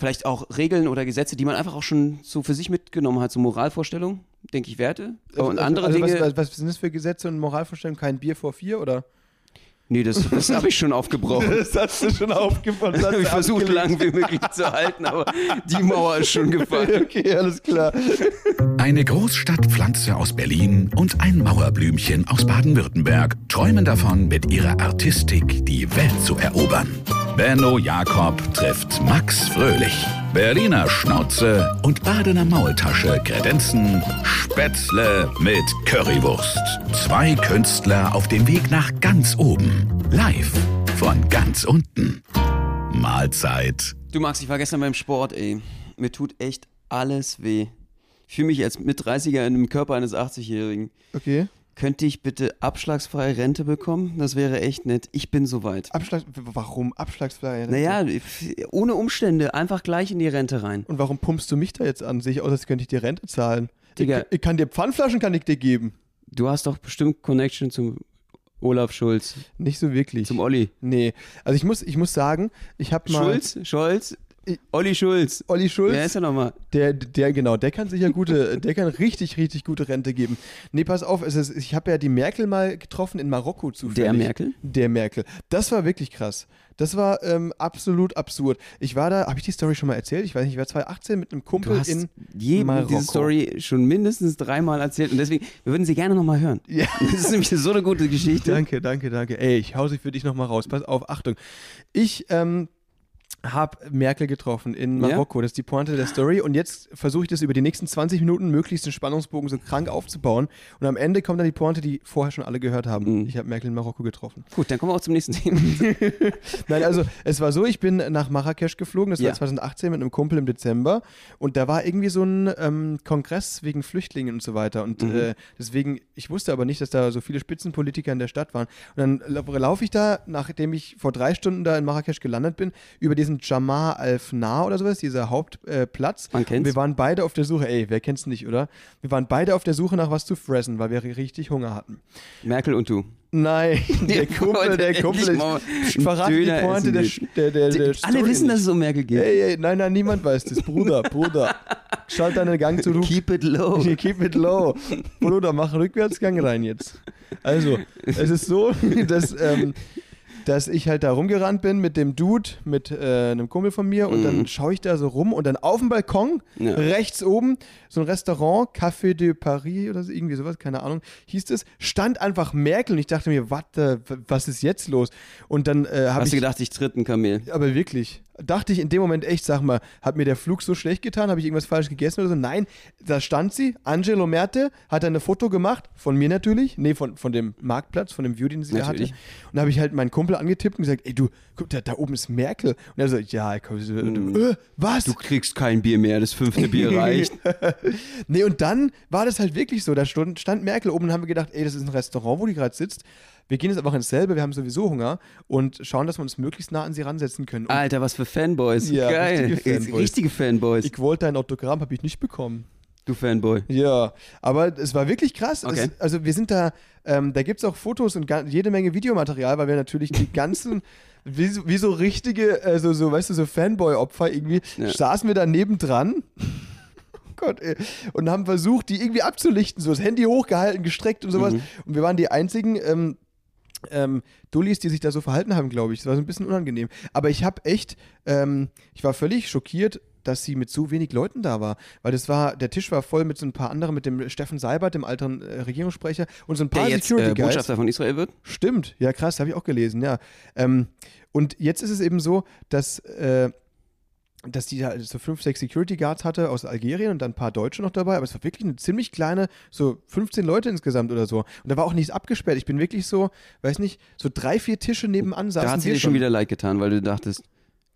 vielleicht auch Regeln oder Gesetze, die man einfach auch schon so für sich mitgenommen hat, so Moralvorstellungen, denke ich, Werte. Und andere also Dinge. Was, was, was sind das für Gesetze und Moralvorstellungen? Kein Bier vor vier oder? Nee, das, das habe ich schon aufgebrochen. Das hast du schon aufgebaut. Das habe ich versucht, lang wie möglich zu halten, aber die Mauer ist schon gefallen. Okay, alles klar. Eine Großstadtpflanze aus Berlin und ein Mauerblümchen aus Baden-Württemberg träumen davon, mit ihrer Artistik die Welt zu erobern. Benno Jakob trifft Max Fröhlich. Berliner Schnauze und Badener Maultasche kredenzen Spätzle mit Currywurst. Zwei Künstler auf dem Weg nach ganz oben. Live von ganz unten. Mahlzeit. Du Max, ich war gestern beim Sport, ey. Mir tut echt alles weh. Ich fühle mich als Mit-30er in dem Körper eines 80-Jährigen. Okay. Könnte ich bitte abschlagsfreie Rente bekommen? Das wäre echt nett. Ich bin soweit. Abschlag, warum abschlagsfrei? Naja, ohne Umstände, einfach gleich in die Rente rein. Und warum pumpst du mich da jetzt an? Sehe ich aus, als könnte ich dir Rente zahlen. Digga. Ich, ich kann dir Pfandflaschen kann ich dir geben. Du hast doch bestimmt Connection zum Olaf Schulz, Nicht so wirklich. zum Olli. nee. Also ich muss, ich muss sagen, ich habe mal Schulz? Scholz? Olli Schulz. Olli Schulz. Wer ist er nochmal? Der, der, genau, der kann sicher gute, der kann richtig, richtig gute Rente geben. Nee, pass auf, es ist, ich habe ja die Merkel mal getroffen in Marokko zufällig. Der Merkel? Der Merkel. Das war wirklich krass. Das war ähm, absolut absurd. Ich war da, habe ich die Story schon mal erzählt? Ich weiß nicht, ich war 2018 mit einem Du Kumpel hast in jedem Marokko. diese Story schon mindestens dreimal erzählt und deswegen, wir würden sie gerne nochmal hören. Ja. Das ist nämlich so eine gute Geschichte. Danke, danke, danke. Ey, ich hau sie für dich nochmal raus. Pass auf, Achtung. Ich ähm, habe Merkel getroffen in Ja? Marokko. Das ist die Pointe der Story. Und jetzt versuche ich das über die nächsten 20 Minuten möglichst den Spannungsbogen so krank aufzubauen. Und am Ende kommt dann die Pointe, die vorher schon alle gehört haben. Mhm. Ich habe Merkel in Marokko getroffen. Gut, dann kommen wir auch zum nächsten Thema. Nein, also es war so, ich bin nach Marrakesch geflogen, das Ja. war 2018 mit einem Kumpel im Dezember und da war irgendwie so ein ähm, Kongress wegen Flüchtlingen und so weiter und Mhm. äh, deswegen, ich wusste aber nicht, dass da so viele Spitzenpolitiker in der Stadt waren und dann lau- laufe ich da, nachdem ich vor drei Stunden da in Marrakesch gelandet bin, über diesen Jamar al-Fnar oder sowas, dieser Hauptplatz Platz. Man kennt's. Und wir waren beide auf der Suche, ey, wer kennt's nicht, oder? Wir waren beide auf der Suche nach was zu fressen, weil wir richtig Hunger hatten. Merkel und du. Nein, der Kumpel, der Kumpel, ich verrate die Pointe der, der, der, der Alle wissen, dass es um Merkel geht. Ey, ey, nein, nein, niemand weiß das. Bruder, Bruder. Schalt deinen Gang zurück. Keep it low. Keep it low. Bruder, mach Rückwärtsgang rein jetzt. Also, es ist so, dass, ähm, dass ich halt da rumgerannt bin mit dem Dude, mit äh, einem Kumpel von mir und dann schaue ich da so rum und dann auf dem Balkon, Ja. rechts oben, so ein Restaurant, Café de Paris oder so, irgendwie sowas, keine Ahnung, hieß es, stand einfach Merkel und ich dachte mir, warte, was ist jetzt los? Und dann äh, habe Hast ich du gedacht, ich tritt ein Kamel? aber wirklich. Dachte ich in dem Moment echt, sag mal, hat mir der Flug so schlecht getan? Habe ich irgendwas falsch gegessen oder so? Nein, da stand sie, Angelo Merte, hat ein Foto gemacht, von mir natürlich, nee, von, von dem Marktplatz, von dem View, den sie da hatte. Natürlich. Und da habe ich halt meinen Kumpel angetippt und gesagt, ey du, guck, da, da oben ist Merkel. Und er so, ja, komm, so, äh, was? Du kriegst kein Bier mehr, das fünfte Bier reicht. nee, und dann war das halt wirklich so. Da stand, stand Merkel oben und haben wir gedacht, ey, das ist ein Restaurant, wo die gerade sitzt. Wir gehen jetzt einfach ins selbe, wir haben sowieso Hunger und schauen, dass wir uns möglichst nah an sie ransetzen können. Und Alter, was für Fanboys. Ja, Geil. richtige Fanboys. Richtige Fanboys. ich wollte ein Autogramm, habe ich nicht bekommen. du Fanboy. Ja, aber es war wirklich krass. Okay. Es, also wir sind da, ähm, da gibt es auch Fotos und jede Menge Videomaterial, weil wir natürlich die ganzen, wie, so- wie so richtige, äh, so, so, weißt du, so Fanboy-Opfer irgendwie, Ja. saßen wir da nebendran. Oh Gott, ey. Und haben versucht, die irgendwie abzulichten, so das Handy hochgehalten, gestreckt und sowas. Mhm. Und wir waren die einzigen ähm, ähm, Dullis, die sich da so verhalten haben, glaube ich. Das war so ein bisschen unangenehm. Aber ich habe echt, ähm, ich war völlig schockiert, dass sie mit so wenig Leuten da war. Weil das war, der Tisch war voll mit so ein paar anderen, mit dem Steffen Seibert, dem alten äh, Regierungssprecher, und so ein paar Der jetzt Security äh, Guys. Botschafter von Israel wird? Stimmt, ja krass, habe ich auch gelesen, ja. Ähm, und jetzt ist es eben so, dass, äh, dass die da so fünf, sechs Security Guards hatte aus Algerien und dann ein paar Deutsche noch dabei, aber es war wirklich eine ziemlich kleine, so 15 Leute insgesamt oder so. Und da war auch nichts abgesperrt. Ich bin wirklich so, weiß nicht, so drei, vier Tische nebenan saßen Da hat sie dir schon wieder leid getan, weil du dachtest,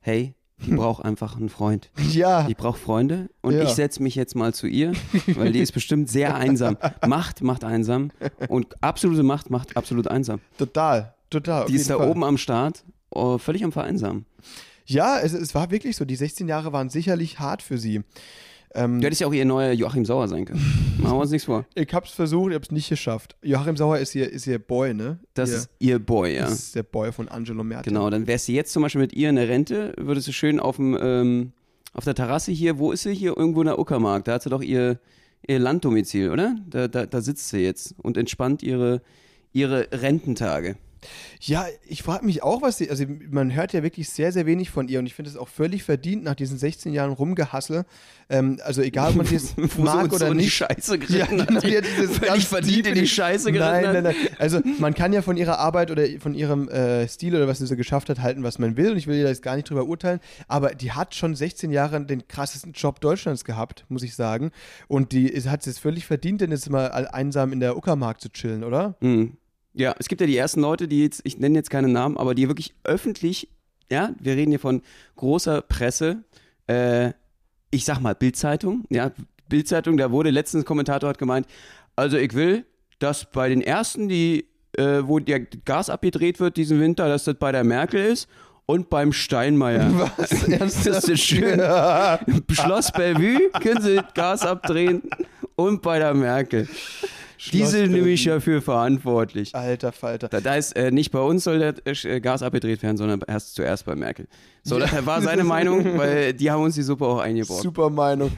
hey, die braucht einfach einen Freund. Ja, Die braucht Freunde und Ja. ich setze mich jetzt mal zu ihr, weil die ist bestimmt sehr einsam. Macht macht einsam und absolute Macht macht absolut einsam. total, total. Die ist da Fall. oben am Start, oh, völlig am Vereinsamen. Ja, es, es war wirklich so. Die 16 Jahre waren sicherlich hart für sie. Ähm, Du hättest ja auch ihr neuer Joachim Sauer sein können. Machen wir uns nichts vor. ich hab's versucht, ich hab's nicht geschafft. Joachim Sauer ist ihr, ist ihr Boy, ne? Das ihr, ist ihr Boy, ja. das ist der Boy von Angelo Merkel. Genau, dann wärst du jetzt zum Beispiel mit ihr in der Rente, würdest du schön auf dem, ähm, auf der Terrasse hier, wo ist sie hier? Irgendwo in der Uckermark. Da hat sie doch ihr, ihr Landdomizil, oder? Da, da, da sitzt sie jetzt und entspannt ihre, ihre Rententage. Ja, ich frage mich auch, was sie, also man hört ja wirklich sehr, sehr wenig von ihr und ich finde es auch völlig verdient nach diesen 16 Jahren Rumgehassel. Ähm, also egal, ob man sie mag oder so die nicht. Scheiße Ja, genau, die hat dieses Völlig verdient in die Scheiße geritten Nein, nein, nein. Also man kann ja von ihrer Arbeit oder von ihrem äh, Stil oder was sie so geschafft hat, halten, was man will. Und ich will ihr da jetzt gar nicht drüber urteilen. Aber die hat schon 16 Jahre den krassesten Job Deutschlands gehabt, muss ich sagen. Und die hat es jetzt völlig verdient, denn jetzt mal einsam in der Uckermark zu chillen, oder? Mhm. Ja, es gibt ja die ersten Leute, die jetzt, ich nenne jetzt keine Namen, aber die wirklich öffentlich, ja, wir reden hier von großer Presse, äh, ich sag mal Bildzeitung, ja, Bildzeitung, da wurde letztens ein Kommentator hat gemeint, also ich will, dass bei den ersten, die, äh, wo der Gas abgedreht wird diesen Winter, dass das bei der Merkel ist und beim Steinmeier. Was? Das ist schön. Schloss Bellevue können sie Gas abdrehen und bei der Merkel. Die sind nämlich dafür verantwortlich. Alter Falter. Da, da ist äh, nicht bei uns soll das äh, Gas abgedreht werden, sondern erst zuerst bei Merkel. So, Ja. das war seine Meinung, weil die haben uns die Suppe auch eingebaut. Super Meinung.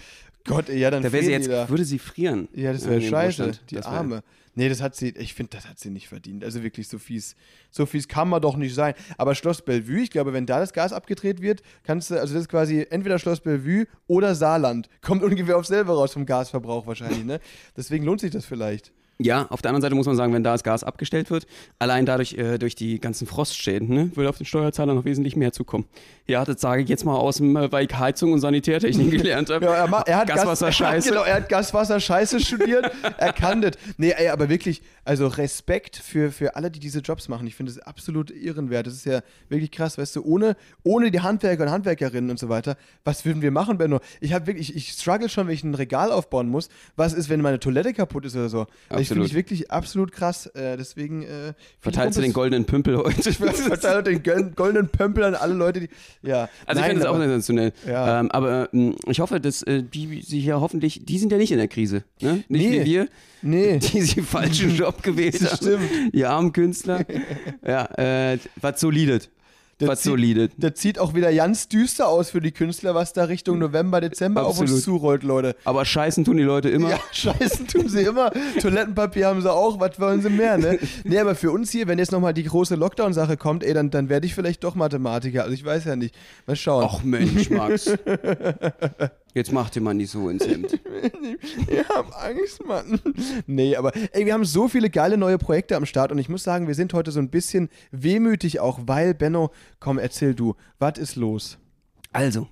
Gott, ja, dann Da wäre sie jetzt, da. würde sie frieren. Ja, das wäre scheiße. Die Das Arme. Nee, das hat sie, ich finde, das hat sie nicht verdient. Also wirklich, so fies, so fies kann man doch nicht sein. Aber Schloss Bellevue, ich glaube, wenn da das Gas abgedreht wird, kannst du, also das ist quasi entweder Schloss Bellevue oder Saarland. Kommt ungefähr auf selber raus vom Gasverbrauch wahrscheinlich, ne? Deswegen lohnt sich das vielleicht. Ja, auf der anderen Seite muss man sagen, wenn da das Gas abgestellt wird, allein dadurch äh, durch die ganzen Frostschäden, ne, würde auf den Steuerzahler noch wesentlich mehr zukommen. Ja, das sage ich jetzt mal aus dem, äh, weil ich Heizung und Sanitärtechnik gelernt habe. Ja, er, ma- er hat Gaswasser Gas, scheiße. Genau, er hat Gaswasser Scheiße studiert. er kann das. Nee, ey, aber wirklich, also Respekt für, für alle, die diese Jobs machen. Ich finde es absolut ehrenwert. Das ist ja wirklich krass, weißt du, ohne, ohne die Handwerker und Handwerkerinnen und so weiter, was würden wir machen, Benno? Ich habe wirklich, ich struggle schon, wenn ich ein Regal aufbauen muss. Was ist, wenn meine Toilette kaputt ist oder so? Also Ich Absolut. ich wirklich absolut krass. Äh, deswegen äh, Verteilst du den goldenen Pümpel heute? Verteile den gol- goldenen Pömpel an alle Leute, die. Ja. Also Nein, ich finde das auch sensationell. Ja. Ähm, aber ähm, ich hoffe, dass äh, die sich ja hoffentlich, die sind ja nicht in der Krise. Ne? Nicht Nee. wie wir, Nee. die den falschen Job gewählt Das haben. stimmt. Die armen Künstler. ja, äh, was solidet. Der Was zieht- solidet. Das sieht auch wieder ganz düster aus für die Künstler, was da Richtung November, Dezember auf uns Absolut. zurollt, Leute. Aber scheißen tun die Leute immer. Ja, scheißen tun sie immer. Toilettenpapier haben sie auch, was wollen sie mehr, ne? Nee, aber für uns hier, wenn jetzt nochmal die große Lockdown-Sache kommt, ey, dann, dann werde ich vielleicht doch Mathematiker. Also ich weiß ja nicht. Mal schauen. Ach Mensch, Max. Jetzt mach dir mal nicht so ins Hemd. Ich hab Angst, Mann. Nee, aber ey, wir haben so viele geile neue Projekte am Start und ich muss sagen, wir sind heute so ein bisschen wehmütig auch, weil, Benno, komm, erzähl du, was ist los? Also,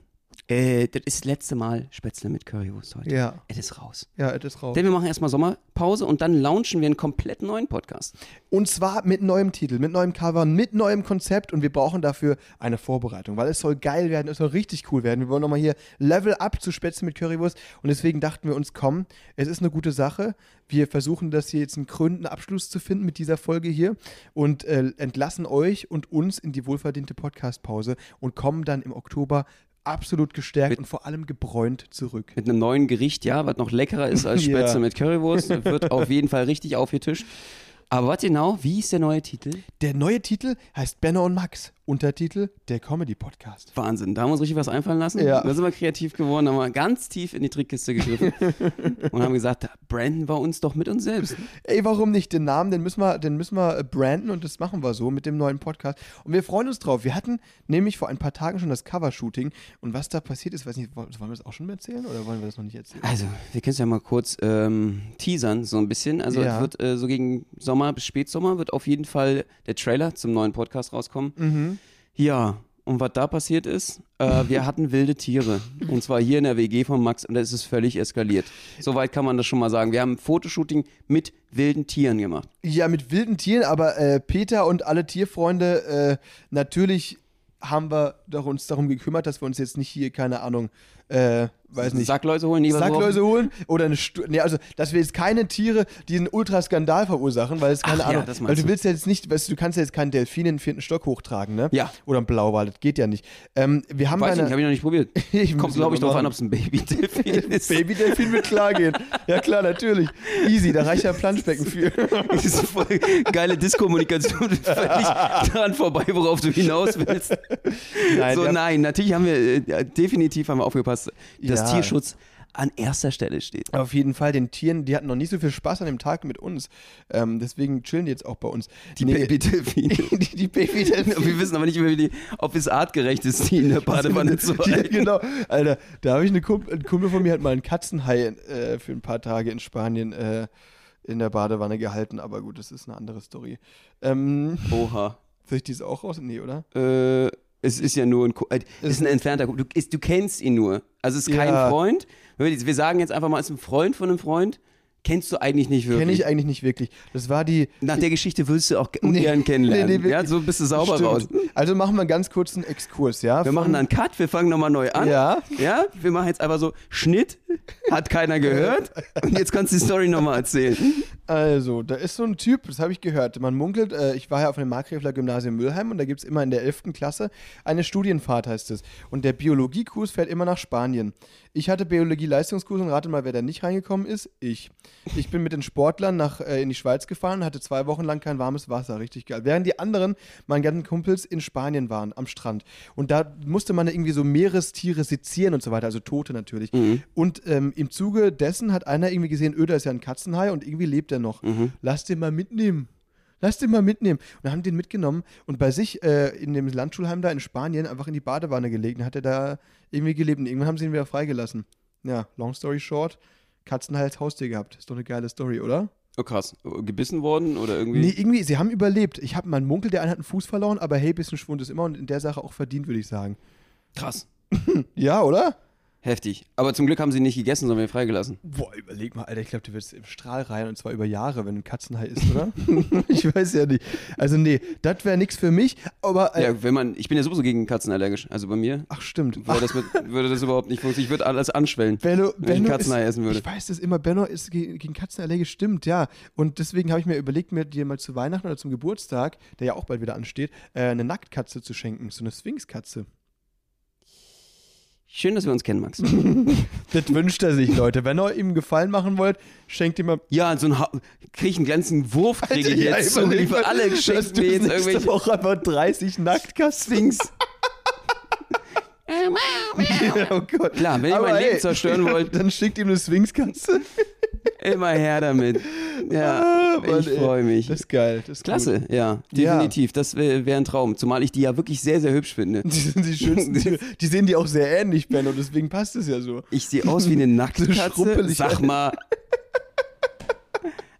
äh, das ist das letzte Mal Spätzle mit Currywurst heute. Ja. Es ist raus. Ja, es ist raus. Denn wir machen erstmal Sommerpause und dann launchen wir einen komplett neuen Podcast. Und zwar mit neuem Titel, mit neuem Cover, mit neuem Konzept und wir brauchen dafür eine Vorbereitung, weil es soll geil werden, es soll richtig cool werden. Wir wollen nochmal hier Level up zu Spätzle mit Currywurst und deswegen dachten wir uns, komm, es ist eine gute Sache. Wir versuchen das hier jetzt einen krönenden Abschluss zu finden mit dieser Folge hier und äh, entlassen euch und uns in die wohlverdiente Podcastpause und kommen dann im Oktober absolut gestärkt Mit- und vor allem gebräunt zurück. Mit einem neuen Gericht, ja, was noch leckerer ist als Ja. Spätzle mit Currywurst. Wird auf jeden Fall richtig aufgetischt. Aber was genau, wie ist der neue Titel? Der neue Titel heißt Benno und Max. Untertitel der Comedy-Podcast. Wahnsinn, da haben wir uns richtig was einfallen lassen. Ja. Da sind wir kreativ geworden, haben wir ganz tief in die Trickkiste gegriffen und haben gesagt, da branden wir uns doch mit uns selbst. Ey, warum nicht? Den Namen, den müssen wir, den müssen wir äh, branden und das machen wir so mit dem neuen Podcast. Und wir freuen uns drauf. Wir hatten nämlich vor ein paar Tagen schon das Covershooting und was da passiert ist, weiß nicht, wollen wir das auch schon erzählen oder wollen wir das noch nicht erzählen? Also, wir können es ja mal kurz ähm, teasern, so ein bisschen. Also, Ja. es wird äh, so gegen Sommer bis Spätsommer wird auf jeden Fall der Trailer zum neuen Podcast rauskommen. Mhm. Ja, und was da passiert ist, äh, wir hatten wilde Tiere. Und zwar hier in der WG von Max und da ist es völlig eskaliert. Soweit kann man das schon mal sagen. Wir haben ein Fotoshooting mit wilden Tieren gemacht. Ja, mit wilden Tieren, aber äh, Peter und alle Tierfreunde, äh, natürlich haben wir doch uns darum gekümmert, dass wir uns jetzt nicht hier, keine Ahnung, äh, weiß nicht. Sackläuse holen, lieber Sackläuse holen oder eine Stu nee, also dass wir jetzt keine Tiere, die einen Ultraskandal verursachen, weil es keine Ach ja, Ahnung, das weil du willst ja jetzt nicht, weißt du, du kannst ja jetzt keinen Delfin in den vierten Stock hochtragen, ne? Ja. Oder einen Blauwal, das geht ja nicht. Ähm, wir haben Weiß ich nicht, habe ich noch nicht probiert. Ich Kommt, glaube ich, darauf an, ob es ein Baby-Delfin ist. Babydelfin wird klar gehen. Ja klar, natürlich. Easy, da reicht ja ein Planschbecken für. Das ist voll geile Diskommunikation, völlig daran vorbei, worauf du hinaus willst. Nein, so, nein, natürlich haben wir, äh, definitiv haben wir aufgepasst, dass Ja. Tierschutz an erster Stelle steht. Auf jeden Fall, den Tieren, die hatten noch nicht so viel Spaß an dem Tag mit uns. Ähm, deswegen chillen die jetzt auch bei uns. Die Baby-Delfine. die, die Babydelfine. Wir wissen aber nicht, die, ob es artgerecht ist, die in der Badewanne zu halten. genau. Alter, da habe ich eine Kumpel, ein Kumpel von mir hat mal einen Katzenhai äh, für ein paar Tage in Spanien äh, in der Badewanne gehalten, aber gut, das ist eine andere Story. Ähm, Oha. soll ich dies auch raus? Nee, oder? Äh, es ist ja nur ein, Ko- äh, es ist ein entfernter, Ko- du, ist, du kennst ihn nur. Also es ist kein Ja. Freund. Wir sagen jetzt einfach mal, es ist ein Freund von einem Freund. Kennst du eigentlich nicht wirklich. Kenne ich eigentlich nicht wirklich. Das war die. Nach der Geschichte willst du auch ungern kennenlernen. nee, nee, ja, so bist du sauber Stimmt. raus. Also machen wir einen ganz kurzen Exkurs, ja? Wir machen einen Cut, wir fangen nochmal neu an. Ja. Ja, wir machen jetzt einfach so Schnitt, hat keiner gehört. Und jetzt kannst du die Story nochmal erzählen. Also, da ist so ein Typ, das habe ich gehört. Man munkelt, äh, ich war ja auf dem Markgräfler Gymnasium Mülheim und da gibt es immer in der 11. Klasse eine Studienfahrt, heißt es. Und der Biologiekurs fährt immer nach Spanien. Ich hatte Biologie-Leistungskurs und rate mal, wer da nicht reingekommen ist. Ich. Ich bin mit den Sportlern nach, äh, in die Schweiz gefahren und hatte zwei Wochen lang kein warmes Wasser. Richtig geil. Während die anderen, meine ganzen Kumpels, in Spanien waren, am Strand. Und da musste man irgendwie so Meerestiere sezieren und so weiter, also Tote natürlich. Und ähm, im Zuge dessen hat einer irgendwie gesehen, Öder ist ja ein Katzenhai und irgendwie lebt er noch. Lass den mal mitnehmen. Lass den mal mitnehmen. Und dann haben den mitgenommen und bei sich äh, in dem Landschulheim da in Spanien einfach in die Badewanne gelegt. Dann hat er da irgendwie gelebt und irgendwann haben sie ihn wieder freigelassen. Ja, long story short, Katzenhai als Haustier gehabt. Ist doch eine geile Story, oder? Oh krass. Gebissen worden oder irgendwie? Nee, irgendwie, sie haben überlebt. Ich habe meinen Munkel, der eine hat einen Fuß verloren, aber hey, bisschen Schwund ist immer und in der Sache auch verdient, würde ich sagen. Krass. Ja, oder? Heftig. Aber zum Glück haben sie nicht gegessen, sondern freigelassen. Boah, überleg mal, Alter, ich glaube, du wirst im Strahl rein und zwar über Jahre, wenn ein Katzenhai ist, oder? ich weiß ja nicht. Also, nee, das wäre nichts für mich, aber. Äh, Ja, wenn man, ich bin ja sowieso gegen Katzen allergisch. Also bei mir Ach, stimmt. würde das, mit, würde das überhaupt nicht funktionieren. Ich würde alles anschwellen. Benno, wenn ich Benno Katzenhai ist, essen würde. Ich weiß das immer, Benno ist ge- gegen Katzenallergie, stimmt, ja. Und deswegen habe ich mir überlegt, mir dir mal zu Weihnachten oder zum Geburtstag, der ja auch bald wieder ansteht, äh, eine Nacktkatze zu schenken, so eine Sphinxkatze. Schön, dass wir uns kennen, Max. Das wünscht er sich, Leute. Wenn ihr ihm einen Gefallen machen wollt, schenkt ihm mal. Ja, so ein ha krieg ich einen ganzen Wurf, kriege ich Ja, jetzt. überleg So, alle schenken mir jetzt irgendwelche Woche einfach 30 Nacktkatzen. Ja, oh Gott. Klar, wenn ihr mein Leben ey, zerstören wollt, Dann schickt ihm eine Sphinxkatze. immer her damit. Ja, Ah, Mann, ich freue mich. Das ist geil. Das ist Klasse, Gut. ja, Ja. definitiv. Das wäre wär ein Traum. Zumal ich die ja wirklich sehr, sehr hübsch finde. Die sind die schönsten Tiere. Die sehen die auch sehr ähnlich, Ben, und deswegen passt es ja so. Ich sehe aus wie eine Nacktkatze. schrumpelig. Sag mal.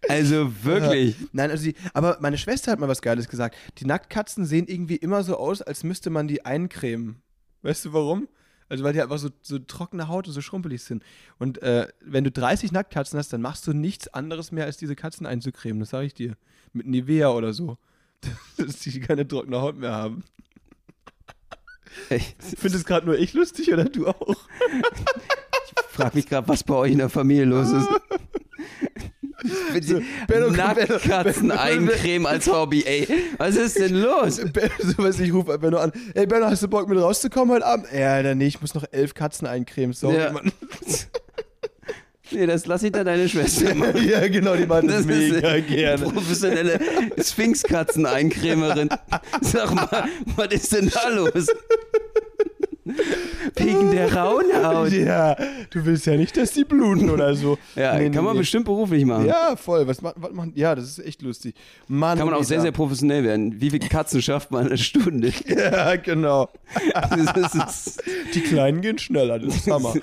Also wirklich. Nein, also die, aber meine Schwester hat mal was Geiles gesagt. Die Nacktkatzen sehen irgendwie immer so aus, als müsste man die eincremen. Weißt du warum? Also weil die einfach so, so trockene Haut und so schrumpelig sind. Und äh, wenn du 30 Nacktkatzen hast, dann machst du nichts anderes mehr, als diese Katzen einzucremen. Das sage ich dir. Mit Nivea oder so. Dass die keine trockene Haut mehr haben. Findest gerade nur ich lustig oder du auch? frag mich gerade, was bei euch in der Familie los ist. So, Benno, eincremen als Hobby, ey. Was ist denn los? So was ich rufe Benno an. Ey Benno, hast du Bock mit rauszukommen heute Abend? Ja, dann nee, ich muss noch elf Katzen eincremen. Sorry, Ja. Mann. Nee, das lass ich dann deine Schwester machen. ja, genau, die machen das, Das mega gerne. professionelle Sphinxkatzen-Eincremerin. Sag mal, was ist denn da los? Wegen der Rauenhaut. Ja, du willst ja nicht, dass die bluten oder so. Ja, Nee, kann nee, man nee. bestimmt beruflich machen. Ja, voll. Was, was machen? Ja, das ist echt lustig. Mann, Kann man auch sehr, sehr professionell werden. Wie viele Katzen schafft man in einer Stunde? Ja, genau. Das ist, Die Kleinen gehen schneller, das ist Hammer.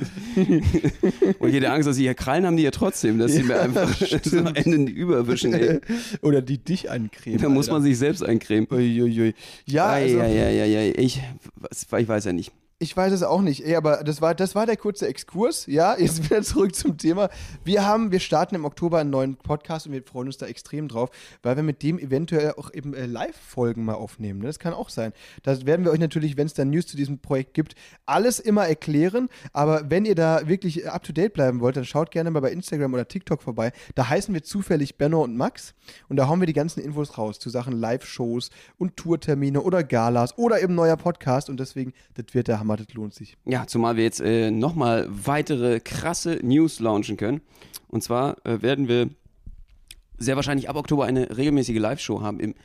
und jede Angst, dass sie ja Krallen haben, die ja trotzdem, dass sie mir einfach so am Ende überwischen. Ey. oder die dich eincremen. Da muss man sich selbst eincremen. Uiuiui. Ja, also, Eieieiei. Ich, was- ich weiß ja nicht. Ich weiß es auch nicht, ey, aber das war, das war der kurze Exkurs. Ja, jetzt wieder zurück zum Thema. Wir haben, wir starten im Oktober einen neuen Podcast und wir freuen uns da extrem drauf, weil wir mit dem eventuell auch eben äh, Live-Folgen mal aufnehmen. Ne? Das kann auch sein. Da werden wir euch natürlich, wenn es dann News zu diesem Projekt gibt, alles immer erklären. Aber wenn ihr da wirklich up to date bleiben wollt, dann schaut gerne mal bei Instagram oder TikTok vorbei. Da heißen wir zufällig Benno und Max und da hauen wir die ganzen Infos raus zu Sachen Live-Shows und Tourtermine oder Galas oder eben neuer Podcast und deswegen, das wird der Hammer, das lohnt sich. Ja, zumal wir jetzt äh, nochmal weitere krasse News launchen können. Und zwar äh, werden wir sehr wahrscheinlich ab Oktober eine regelmäßige Live-Show haben im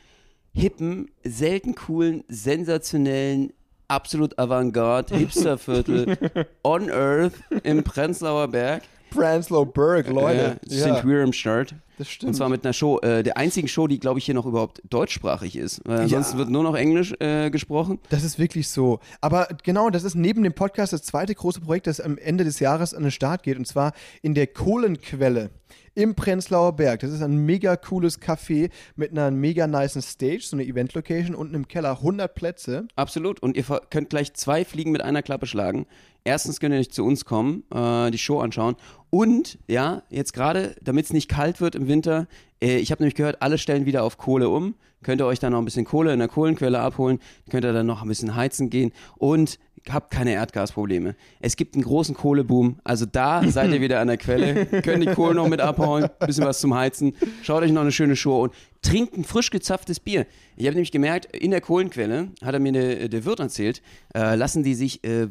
hippen, selten coolen, sensationellen, absolut Avantgarde, Hipsterviertel on Earth im Prenzlauer Berg. Prenzlau Berg, Leute. Äh, sind wir am Start. Das stimmt. Und zwar mit einer Show, äh, der einzigen Show, die, glaube ich, hier noch überhaupt deutschsprachig ist. Weil ansonsten wird nur noch Englisch äh, gesprochen. Das ist wirklich so. Aber genau, das ist neben dem Podcast das zweite große Projekt, das am Ende des Jahres an den Start geht. Und zwar in der Kohlenquelle im Prenzlauer Berg. Das ist ein mega cooles Café mit einer mega niceen Stage, so eine Event-Location, unten im Keller 100 Plätze. Absolut. Und ihr könnt gleich zwei Fliegen mit einer Klappe schlagen. Erstens könnt ihr nicht zu uns kommen, äh, die Show anschauen. Und, ja, jetzt gerade, damit es nicht kalt wird im Winter, äh, ich habe nämlich gehört, alle stellen wieder auf Kohle um. Könnt ihr euch dann noch ein bisschen Kohle in der Kohlenquelle abholen. Könnt ihr dann noch ein bisschen heizen gehen. Und habt keine Erdgasprobleme. Es gibt einen großen Kohleboom. Also da seid ihr wieder an der Quelle. Könnt die Kohle noch mit abhauen. Bisschen was zum Heizen. Schaut euch noch eine schöne Show und trinkt ein frisch gezapftes Bier. Ich habe nämlich gemerkt, in der Kohlenquelle, hat er mir der, der Wirt erzählt, äh, lassen die sich äh,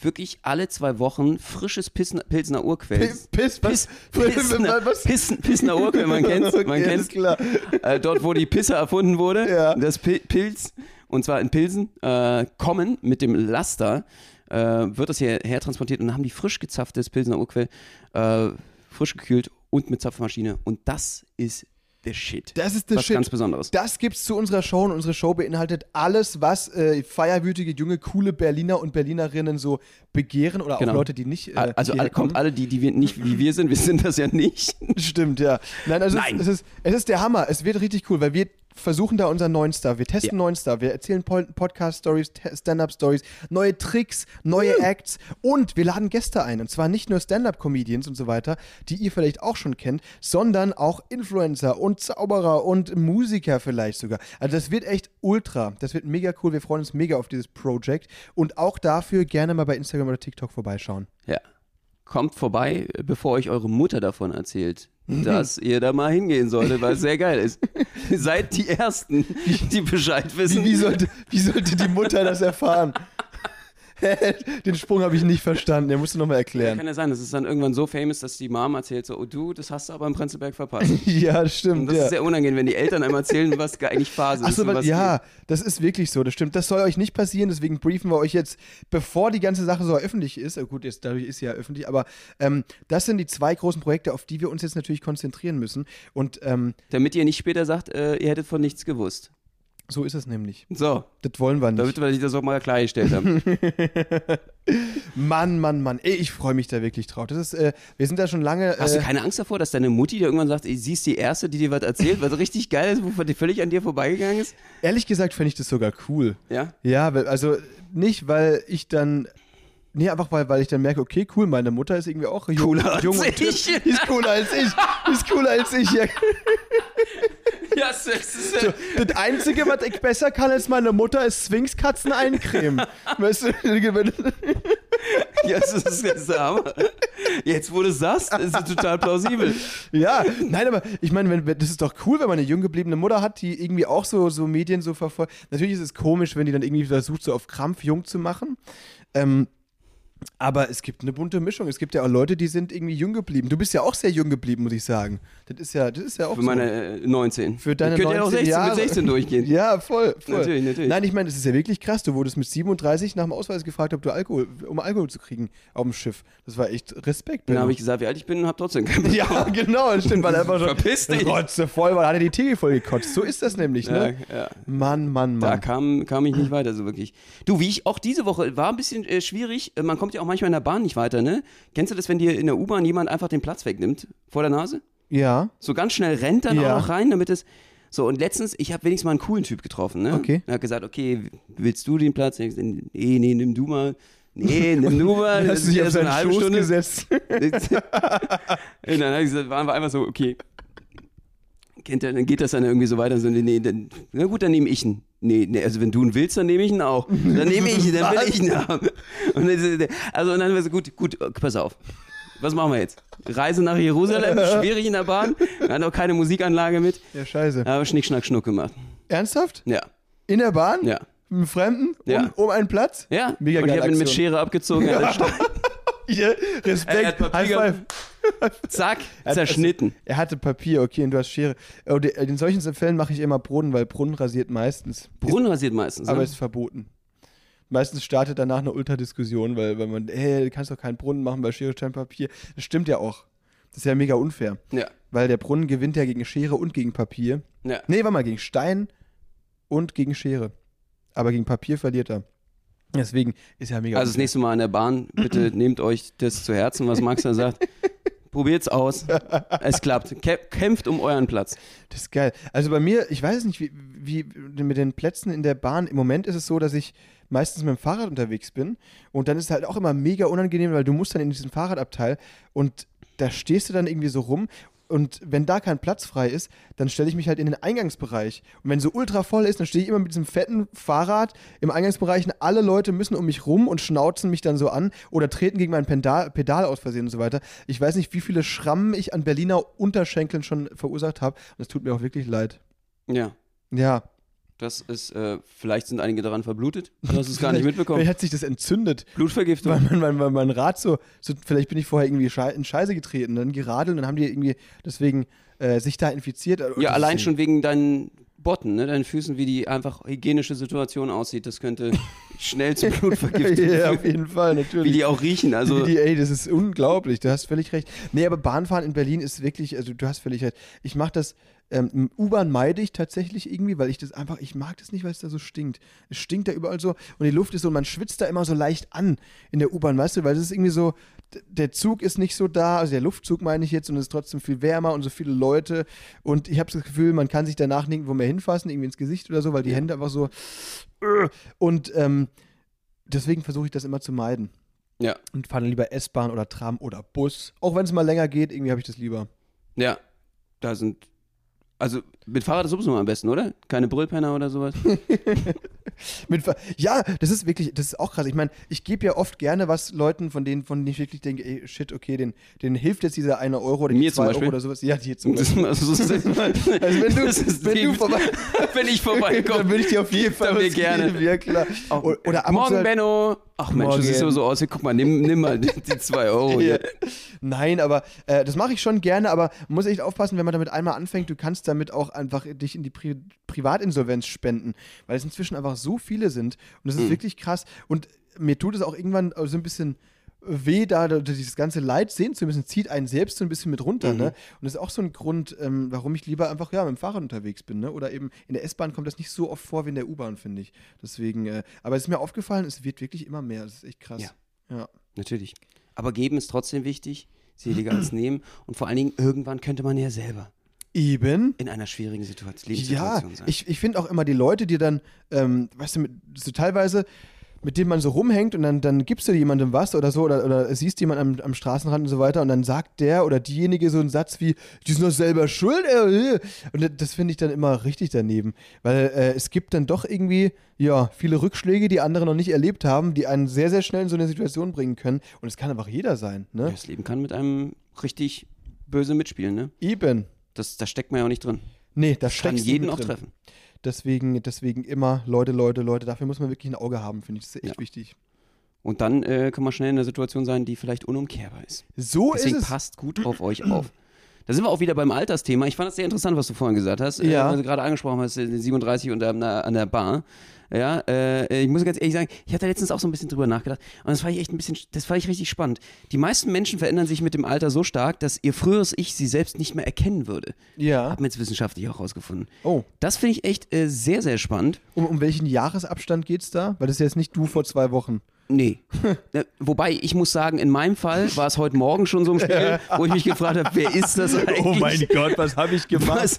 wirklich alle zwei Wochen frisches Pilsner, Pilsner Urquell. Piss, Piss, Pilsner, was? Pissen, Pilsner Urquell, man kennt's, man Okay, kennt's. klar. Äh, dort, wo die Pisse erfunden wurde, Ja. das Pil Pilz, und zwar in Pilsen, äh, kommen mit dem Laster, äh, wird das hierher transportiert und dann haben die frisch gezapftes Pilsener Urquell, äh, frisch gekühlt und mit Zapfmaschine. Und das ist der Shit. Das ist das was Shit. ganz Besonderes. Das gibt's zu unserer Show und unsere Show beinhaltet alles, was äh, feierwütige, junge, coole Berliner und Berlinerinnen so begehren oder Genau. auch Leute, die nicht. Äh, also alle, kommt alle, die, die wir nicht wie wir sind, wir sind das ja nicht. Stimmt, ja. Nein, also Nein. Es, es, ist, es ist der Hammer. Es wird richtig cool, weil wir versuchen da unseren neuen Stuff. Wir testen Ja. neuen Stuff. Wir erzählen Po- Podcast-Stories, Stand-Up-Stories, neue Tricks, neue Acts und wir laden Gäste ein. Und zwar nicht nur Stand-Up-Comedians und so weiter, die ihr vielleicht auch schon kennt, sondern auch Influencer und Zauberer und Musiker vielleicht sogar. Also das wird echt ultra. Das wird mega cool. Wir freuen uns mega auf dieses Projekt und auch dafür gerne mal bei Instagram oder TikTok vorbeischauen. Ja. Kommt vorbei, bevor euch eure Mutter davon erzählt, dass ihr da mal hingehen solltet, weil es sehr geil ist. Seid die Ersten, die Bescheid wissen. Wie, wie, sollte, wie sollte die Mutter das erfahren? Den Sprung habe ich nicht verstanden. Den musst du nochmal erklären. Kann ja sein, das ist dann irgendwann so famous, dass die Mom erzählt so, oh du, das hast du aber im Prenzlberg verpasst. Ja, Und stimmt. das ja. ist sehr unangenehm, wenn die Eltern einem erzählen, was gar eigentlich Phase ist. Achso, und was ja, das ist wirklich so, das stimmt. Das soll euch nicht passieren, deswegen briefen wir euch jetzt, bevor die ganze Sache so öffentlich ist. äh, Gut, jetzt, dadurch ist sie ja öffentlich, aber ähm, das sind die zwei großen Projekte, auf die wir uns jetzt natürlich konzentrieren müssen. Und ähm, geht. Damit ihr nicht später sagt, äh, ihr hättet von nichts gewusst. So ist es nämlich. So, Das wollen wir nicht. damit wir das auch mal klargestellt haben. Mann, Mann, Mann. Ey, ich freue mich da wirklich drauf. Das ist, äh, wir sind da schon lange. Hast äh, du keine Angst davor, dass deine Mutti dir irgendwann sagt, ey, sie ist die Erste, die dir was erzählt, was richtig geil ist, wovon die völlig an dir vorbeigegangen ist? ehrlich gesagt fände ich das sogar cool. Ja? Ja, weil- also nicht, weil ich dann. Nee, einfach weil, weil ich dann merke, okay, cool, meine Mutter ist irgendwie auch jung, Cooler als jung und ich. Die ist cooler als ich. Die ist cooler als ich. Ja. Ja, das ist So, das Einzige, was ich besser kann als meine Mutter, ist Sphinxkatzen eincremen. Weißt du, wenn- Ja, das ist, der Hammer. Jetzt, wo du es sagst, ist es total plausibel. ja, nein, aber ich meine, wenn- das ist doch cool, wenn man eine jung gebliebene Mutter hat, die irgendwie auch so, so Medien so verfolgt. Natürlich ist es komisch, wenn die dann irgendwie versucht, so auf Krampf jung zu machen. Ähm, aber es gibt eine bunte Mischung. Es gibt ja auch Leute, die sind irgendwie jung geblieben. Du bist ja auch sehr jung geblieben, muss ich sagen. Das ist ja, das ist ja auch Für so. meine äh, 19. Für deine Könnt ihr 19 auch 16, Jahre. mit 16 durchgehen. Ja, voll, voll. Natürlich, natürlich. Nein, ich meine, es ist ja wirklich krass. Du wurdest mit 37 nach dem Ausweis gefragt, ob du Alkohol, um Alkohol zu kriegen auf dem Schiff. Das war echt Respekt. Dann habe ich gesagt, wie alt ich bin und habe trotzdem keinen ja, genau, das stimmt, weil er einfach schon Verpiss dich. Rotze voll war, hat er die Tegel voll gekotzt. So ist das nämlich, ne? Ja, ja. Mann, Mann, Da Mann. kam, kam ich nicht weiter, so wirklich. Du, wie ich auch diese Woche, war ein bisschen äh, schwierig. Äh, Man kommt ja auch manchmal in der Bahn nicht weiter, ne? Kennst du das, wenn dir in der U-Bahn jemand einfach den Platz wegnimmt vor der Nase? Ja, So ganz schnell rennt dann Ja. auch noch rein, damit es. So, und letztens, ich habe wenigstens mal einen coolen Typ getroffen, ne? Okay. Er hat gesagt, okay, willst du den Platz? Ich nee, nee, nimm du mal. Nee, nimm nur mal, das Hast du ist dich auf so eine halbe Schoß Stunde. gesetzt? Und dann ich gesagt, waren wir einfach so, okay. Kennt ihr, dann geht das dann irgendwie so weiter. So, nee, nee, dann, na gut, dann nehme ich ihn. Nee, nee, also wenn du ihn willst, dann nehme ich ihn auch. Dann nehme ich ihn, dann will ich ihn haben. Und dann, also und dann wir so, gut, gut, pass auf. Was machen wir jetzt? Reise nach Jerusalem, schwierig in der Bahn. Wir hatten auch keine Musikanlage mit. Ja, scheiße. Aber Schnick, Schnack, Schnuck gemacht. Ernsthaft? Ja, In der Bahn? ja. Mit einem Fremden? Ja. Um, um einen Platz? Ja, Mega und ich habe ihn mit. Schere abgezogen. Ja. Er hat Respekt. Papier High five. Zack, zerschnitten. Er hatte Papier, okay, und du hast Schere. Oh, In solchen Fällen mache ich immer Brunnen, weil Brunnen rasiert meistens. Brunnen rasiert meistens. Aber ne? es ist verboten. Meistens startet danach eine Ultradiskussion, weil, weil man, hey, du kannst doch keinen Brunnen machen bei Schere, Stein, Papier. Das stimmt ja auch. Das ist ja mega unfair. Ja, Weil der Brunnen gewinnt ja gegen Schere und gegen Papier. ja. Nee, warte mal, gegen Stein und gegen Schere. Aber gegen Papier verliert er. Deswegen ist ja mega Also das nächste Mal in der Bahn, bitte nehmt euch das zu Herzen, was Max da sagt. Probiert's aus. Es klappt. Kä kämpft um euren Platz. Das ist geil. Also bei mir, ich weiß nicht, wie, wie mit den Plätzen in der Bahn. Im Moment ist es so, dass ich meistens mit dem Fahrrad unterwegs bin. Und dann ist es halt auch immer mega unangenehm, weil du musst dann in diesen Fahrradabteil und da stehst du dann irgendwie so rum. Und wenn da kein Platz frei ist, dann stelle ich mich halt in den Eingangsbereich. Und wenn so ultra voll ist, dann stehe ich immer mit diesem fetten Fahrrad im Eingangsbereich. Und alle Leute müssen um mich rum und schnauzen mich dann so an oder treten gegen mein Pedal, Pedal aus Versehen und so weiter. Ich weiß nicht, wie viele Schrammen ich an Berliner Unterschenkeln schon verursacht habe. Und es tut mir auch wirklich leid. Ja. Ja. Das ist, äh, vielleicht sind einige daran verblutet. Du hast es gar nicht mitbekommen. Vielleicht hat sich das entzündet, Blutvergiftung. weil mein, mein, mein, mein Rad so, so, vielleicht bin ich vorher irgendwie in Scheiße getreten, dann geradelt und dann haben die irgendwie deswegen äh, sich da infiziert. Ja, allein schon wegen deinen Botten, ne? deinen Füßen, wie die einfach hygienische Situation aussieht. Das könnte schnell zu Blutvergiftung ja, auf jeden Fall, natürlich. Wie die auch riechen. Also, Wie die, ey, das ist unglaublich, du hast völlig recht. Nee, aber Bahnfahren in Berlin ist wirklich, also du hast völlig recht. Ich mache das, ähm, U-Bahn meide ich tatsächlich irgendwie, weil ich das einfach, ich mag das nicht, weil es da so stinkt. Es stinkt da überall so und die Luft ist so, und man schwitzt da immer so leicht an in der U-Bahn, weißt du, weil es ist irgendwie so, der Zug ist nicht so da, also der Luftzug meine ich jetzt, und es ist trotzdem viel wärmer und so viele Leute und ich habe das Gefühl, man kann sich danach nirgendwo mehr hinfassen, irgendwie ins Gesicht oder so, weil die Ja. Hände einfach so äh, und ähm, deswegen versuche ich das immer zu meiden ja, und fahre lieber S-Bahn oder Tram oder Bus. Auch wenn es mal länger geht, irgendwie habe ich das lieber. ja, da sind. Also mit Fahrrad ist sowieso am besten, oder? Keine Brüllpenner oder sowas. Mit, ja, das ist wirklich, das ist auch krass. Ich meine, ich gebe ja oft gerne was Leuten, von denen, von denen ich wirklich denke, ey, shit, okay, den, denen hilft jetzt dieser eine Euro oder die Mir zwei Beispiel? Euro oder sowas. Ja, die zum Beispiel. also, wenn du, wenn du vorbei, wenn ich vorbeikomme. dann würde ich dir auf jeden Fall was gerne. ja klar. Auch- Oder Morgen, halt- Benno. Ach Mensch, das sieht Morgen. so aus. Guck mal, nimm, nimm mal die, die zwei Euro hier. Nein, aber äh, das mache ich schon gerne, aber man muss echt aufpassen, wenn man damit einmal anfängt, du kannst damit auch einfach dich in die Pri Privatinsolvenz spenden, weil es inzwischen einfach so viele sind und das ist Mhm. wirklich krass und mir tut es auch irgendwann so ein bisschen weh, da dieses ganze Leid sehen zu müssen, zieht einen selbst so ein bisschen mit runter, Mhm. ne? Und das ist auch so ein Grund, ähm, warum ich lieber einfach ja mit dem Fahrrad unterwegs bin, ne? Oder eben in der S-Bahn kommt das nicht so oft vor wie in der U-Bahn, finde ich. Deswegen, äh, aber es ist mir aufgefallen, es wird wirklich immer mehr. Das ist echt krass. Ja. ja. Natürlich. Aber geben ist trotzdem wichtig. Seliger als nehmen. Und vor allen Dingen, irgendwann könnte man ja selber Eben. in einer schwierigen Situation, Ja, Lebenssituation sein. ich, ich finde auch immer die Leute, die dann, ähm, weißt du, mit, so teilweise, mit denen man so rumhängt und dann, dann gibst du jemandem was oder so oder, oder siehst jemanden am, am Straßenrand und so weiter und dann sagt der oder diejenige so einen Satz wie, die sind doch selber schuld. äh, äh. Und das, finde ich dann immer richtig daneben, weil äh, es gibt dann doch irgendwie, ja, viele Rückschläge, die andere noch nicht erlebt haben, die einen sehr, sehr schnell in so eine Situation bringen können und es kann einfach jeder sein, ne? das Leben kann mit einem richtig böse mitspielen, ne? Eben. Das, da steckt man ja auch nicht drin. Nee, da Kann steckst du jeden mit auch drin. treffen. Deswegen, deswegen immer, Leute, Leute, Leute, dafür muss man wirklich ein Auge haben, finde ich. Das ist echt Ja. wichtig. Und dann äh, kann man schnell in einer Situation sein, die vielleicht unumkehrbar ist. So Deswegen ist es. passt gut auf euch auf. Da sind wir auch wieder beim Altersthema. Ich fand das sehr interessant, was du vorhin gesagt hast. Äh, Ja. du gerade angesprochen hast, äh, 37 und an der, an der Bar. Ja, äh, ich muss ganz ehrlich sagen, ich hatte letztens auch so ein bisschen drüber nachgedacht und das fand ich echt ein bisschen, das fand ich richtig spannend. Die meisten Menschen verändern sich mit dem Alter so stark, dass ihr früheres Ich sie selbst nicht mehr erkennen würde. Ja. Haben jetzt wissenschaftlich auch rausgefunden. Oh, Das finde ich echt äh, sehr, sehr spannend. um, um welchen Jahresabstand geht's da? Weil das ist jetzt nicht du vor zwei Wochen. Nee. Äh, Wobei, ich muss sagen, in meinem Fall war es heute Morgen schon so im Spiel, wo ich mich gefragt habe, wer ist das eigentlich? Oh Gott, was habe ich Was,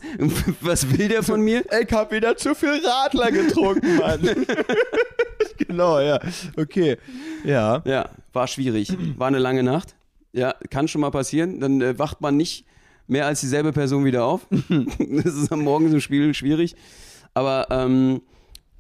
was will der von mir? Ich hab wieder zu viel Radler getrunken, Mann. genau, ja. Okay. Ja. Ja, war schwierig. War eine lange Nacht. Ja, kann schon mal passieren. Dann äh, wacht man nicht mehr als dieselbe Person wieder auf. das ist am Morgen so Spiel schwierig. Aber ähm,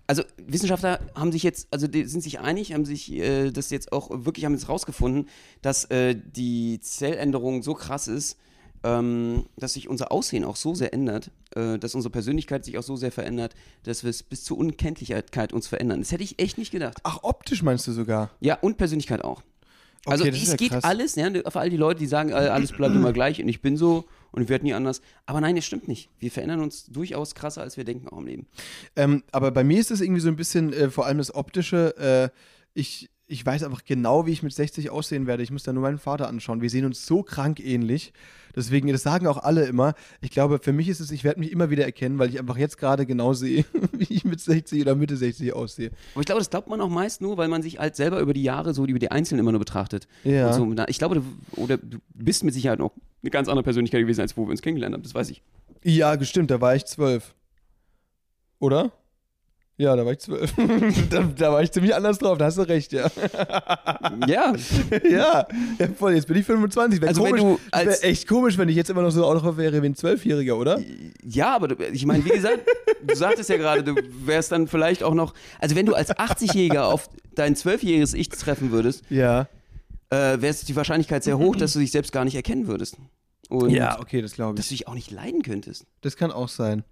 also Wissenschaftler haben sich jetzt, also die sind sich einig, haben sich äh, das jetzt auch wirklich haben jetzt rausgefunden, dass äh, die Zelländerung so krass ist, ähm, dass sich unser Aussehen auch so sehr ändert, äh, dass unsere Persönlichkeit sich auch so sehr verändert, dass wir es bis zur Unkenntlichkeit uns verändern. Das hätte ich echt nicht gedacht. Ach, optisch meinst du sogar? Ja, und Persönlichkeit auch. Also Okay, es geht krass. alles, ja, für all die Leute, die sagen, äh, alles bleibt immer gleich und ich bin so und ich werde nie anders. Aber nein, das stimmt nicht. Wir verändern uns durchaus krasser, als wir denken auch im Leben. Ähm, aber bei mir ist es irgendwie so ein bisschen, äh, vor allem das Optische, äh, ich, ich weiß einfach genau, wie ich mit 60 aussehen werde. Ich muss da nur meinen Vater anschauen. Wir sehen uns so krank ähnlich. Deswegen, das sagen auch alle immer. Ich glaube, für mich ist es, ich werde mich immer wieder erkennen, weil ich einfach jetzt gerade genau sehe, wie ich mit 60 oder Mitte 60 aussehe. Aber ich glaube, das glaubt man auch meist nur, weil man sich halt selber über die Jahre so über die Einzelnen immer nur betrachtet. Ja. So, na, ich glaube, du, oder du bist mit Sicherheit auch eine ganz andere Persönlichkeit gewesen, als wo wir uns kennengelernt haben. Das weiß ich. Ja, gestimmt, da war ich zwölf. Oder? Ja, da war ich zwölf. da, da war ich ziemlich anders drauf, da hast du recht, ja. ja, ja, ja, voll, jetzt bin ich 25. Wär Also wenn komisch, du als- wäre echt komisch, wenn ich jetzt immer noch so auch noch wäre wie ein Zwölfjähriger, oder? Ja, aber du, ich meine, wie gesagt, du sagtest ja gerade, du wärst dann vielleicht auch noch, also wenn du als 80-Jähriger auf dein 12-jähriges Ich treffen würdest, Ja. äh, wäre die Wahrscheinlichkeit sehr hoch, dass du dich selbst gar nicht erkennen würdest. Und Ja, okay, das glaube dass ich. du dich auch nicht leiden könntest. Das kann auch sein.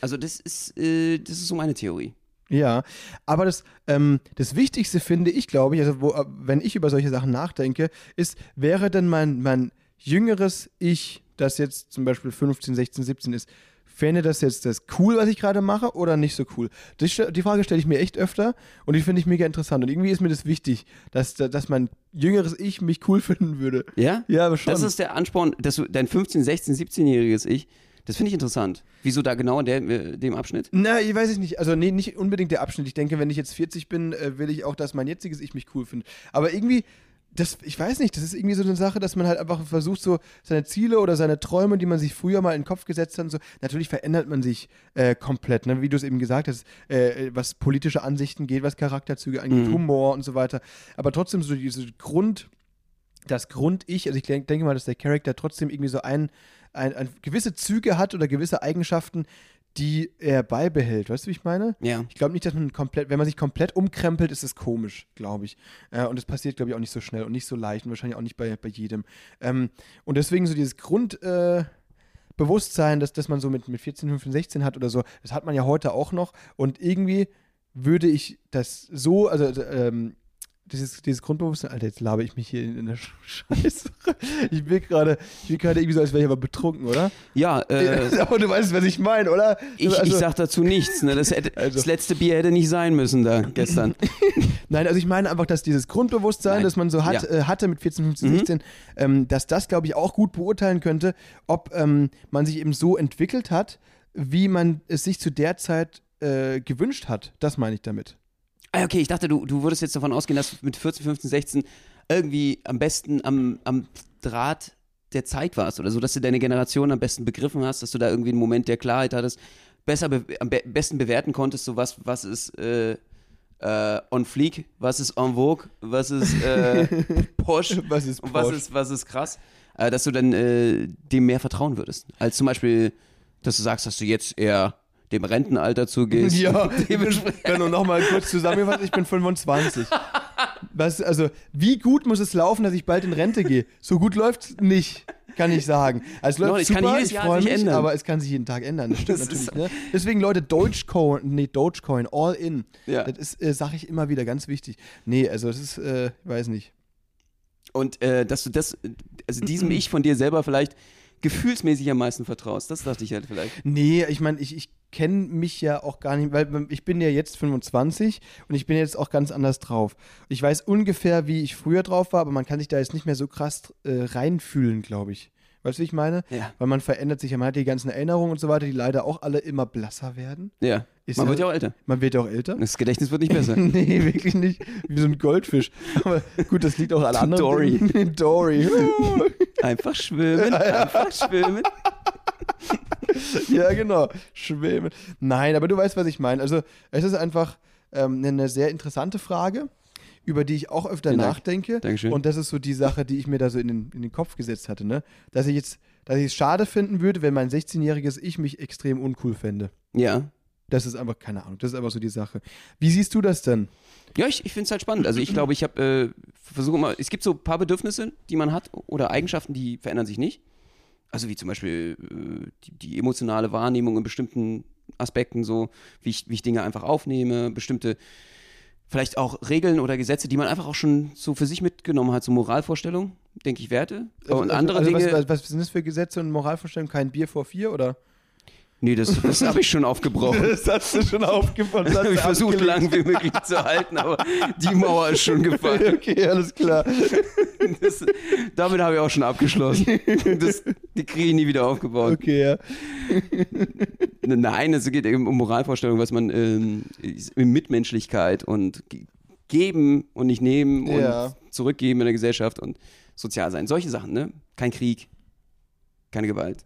Also das ist, äh, das ist so meine Theorie. Ja, aber das, ähm, das Wichtigste finde ich, glaube ich, also wo, äh, wenn ich über solche Sachen nachdenke, ist, wäre denn mein, mein jüngeres Ich, das jetzt zum Beispiel 15, 16, 17 ist, fände das jetzt das cool, was ich gerade mache oder nicht so cool? St- die Frage stelle ich mir echt öfter und die finde ich mega interessant und irgendwie ist mir das wichtig, dass, dass mein jüngeres Ich mich cool finden würde. Ja? Ja, aber schon. Das ist der Ansporn, dass du dein 15, 16, 17-jähriges Ich, das finde ich interessant. Wieso da genau in der, äh, dem Abschnitt? Na, ich weiß es nicht. Also, nee, nicht unbedingt der Abschnitt. Ich denke, wenn ich jetzt 40 bin, äh, will ich auch, dass mein jetziges Ich mich cool findet. Aber irgendwie, das, ich weiß nicht, das ist irgendwie so eine Sache, dass man halt einfach versucht, so seine Ziele oder seine Träume, die man sich früher mal in den Kopf gesetzt hat, und so. Natürlich verändert man sich äh, komplett, ne? wie du es eben gesagt hast, äh, was politische Ansichten geht, was Charakterzüge angeht, Mhm. Humor und so weiter. Aber trotzdem so diese Grund, das Grund-Ich, also ich denk, denke mal, dass der Charakter trotzdem irgendwie so ein, ein, ein gewisse Züge hat oder gewisse Eigenschaften, die er beibehält. Weißt du, wie ich meine? Ja. Ich glaube nicht, dass man komplett, wenn man sich komplett umkrempelt, ist es komisch, glaube ich. Äh, und das passiert, glaube ich, auch nicht so schnell und nicht so leicht und wahrscheinlich auch nicht bei, bei jedem. Ähm, und deswegen so dieses Grundbewusstsein, äh, Bewusstsein, dass, dass man so mit, mit 14, 15, 16 hat oder so, das hat man ja heute auch noch. Und irgendwie würde ich das so, also ähm, dieses, dieses Grundbewusstsein, Alter, jetzt labe ich mich hier in, in der Sch- Scheiße. Ich bin gerade, ich bin gerade irgendwie so, als wäre ich aber betrunken, oder? Ja, äh, aber du weißt, was ich meine, oder? ich, also, ich sag dazu nichts. Ne? Das, hätte, Also- das letzte Bier hätte nicht sein müssen da gestern. Nein, also ich meine einfach, dass dieses Grundbewusstsein, Nein. das man so hat, Ja. äh, hatte mit 14, 15, Mhm. 16, ähm, dass das, glaube ich, auch gut beurteilen könnte, ob ähm, man sich eben so entwickelt hat, wie man es sich zu der Zeit äh, gewünscht hat. Das meine ich damit. Ah, okay, ich dachte, du, du würdest jetzt davon ausgehen, dass du mit 14, 15, 16 irgendwie am besten am, am Draht der Zeit warst oder so, dass du deine Generation am besten begriffen hast, dass du da irgendwie einen Moment der Klarheit hattest, besser be am be besten bewerten konntest, so was, was ist äh, äh, on fleek, was ist en vogue, was ist äh, posh Was ist und was ist, was ist krass, äh, dass du dann äh, dem mehr vertrauen würdest, als zum Beispiel, dass du sagst, dass du jetzt eher dem Rentenalter zugehst. Ja, wenn du nochmal kurz zusammengefasst, ich bin 25. Was, also, wie gut muss es laufen, dass ich bald in Rente gehe? So gut läuft es nicht, kann ich sagen. Also, es läuft es kann super, ich freue mich, ändern. aber es kann sich jeden Tag ändern. Das stimmt Das natürlich. Ne? Deswegen, Leute, Dogecoin, nee, Dogecoin, all in. Ja. Das ist, äh, sage ich immer wieder, ganz wichtig. Nee, also, es ist, äh, ich weiß nicht. Und äh, dass du das, also diesem Ich von dir selber vielleicht gefühlsmäßig am meisten vertraust. Das dachte ich halt vielleicht. Nee, ich meine, ich, ich kenne mich ja auch gar nicht, weil ich bin ja jetzt 25 und ich bin jetzt auch ganz anders drauf. Ich weiß ungefähr, wie ich früher drauf war, aber man kann sich da jetzt nicht mehr so krass äh, reinfühlen, glaube ich. Weißt du, wie ich meine? Ja. Weil man verändert sich ja, man hat die ganzen Erinnerungen und so weiter, die leider auch alle immer blasser werden. Ja. Man ja- wird ja auch älter. Man wird ja auch älter. Das Gedächtnis wird nicht besser. nee, wirklich nicht. Wie so ein Goldfisch. Aber gut, das liegt auch an anderen. Dory. Dory. Einfach schwimmen, einfach schwimmen. ja, genau. Schwimmen. Nein, aber du weißt, was ich meine. Also, es ist einfach, ähm, eine sehr interessante Frage, über die ich auch öfter Vielen Dank. nachdenke. Dankeschön. Und das ist so die Sache, die ich mir da so in den, in den Kopf gesetzt hatte, ne? Dass ich jetzt, dass ich es schade finden würde, wenn mein 16-jähriges Ich mich extrem uncool fände. Ja. Das ist einfach, keine Ahnung, das ist einfach so die Sache. Wie siehst du das denn? Ja, ich, ich finde es halt spannend. Also ich glaube, ich habe äh, versuche mal, es gibt so ein paar Bedürfnisse, die man hat oder Eigenschaften, die verändern sich nicht. Also wie zum Beispiel äh, die, die emotionale Wahrnehmung in bestimmten Aspekten, so wie ich, wie ich Dinge einfach aufnehme, bestimmte vielleicht auch Regeln oder Gesetze, die man einfach auch schon so für sich mitgenommen hat, so Moralvorstellungen, denke ich, Werte. Und andere also, Dinge. Was, was, was sind das für Gesetze und Moralvorstellungen? Kein Bier vor vier oder? Nee, das, das habe ich schon aufgebrochen. Das hast du schon aufgefunden. Das habe ich versucht, lang wie möglich zu halten, aber die Mauer ist schon gefallen. Okay, alles klar. Das, damit habe ich auch schon abgeschlossen. Das, die kriege ich nie wieder aufgebaut. Okay, ja. Nein, es geht eben um Moralvorstellungen, was man ähm, in Mitmenschlichkeit und ge- geben und nicht nehmen und Ja. zurückgeben in der Gesellschaft und sozial sein. Solche Sachen, ne? Kein Krieg, keine Gewalt,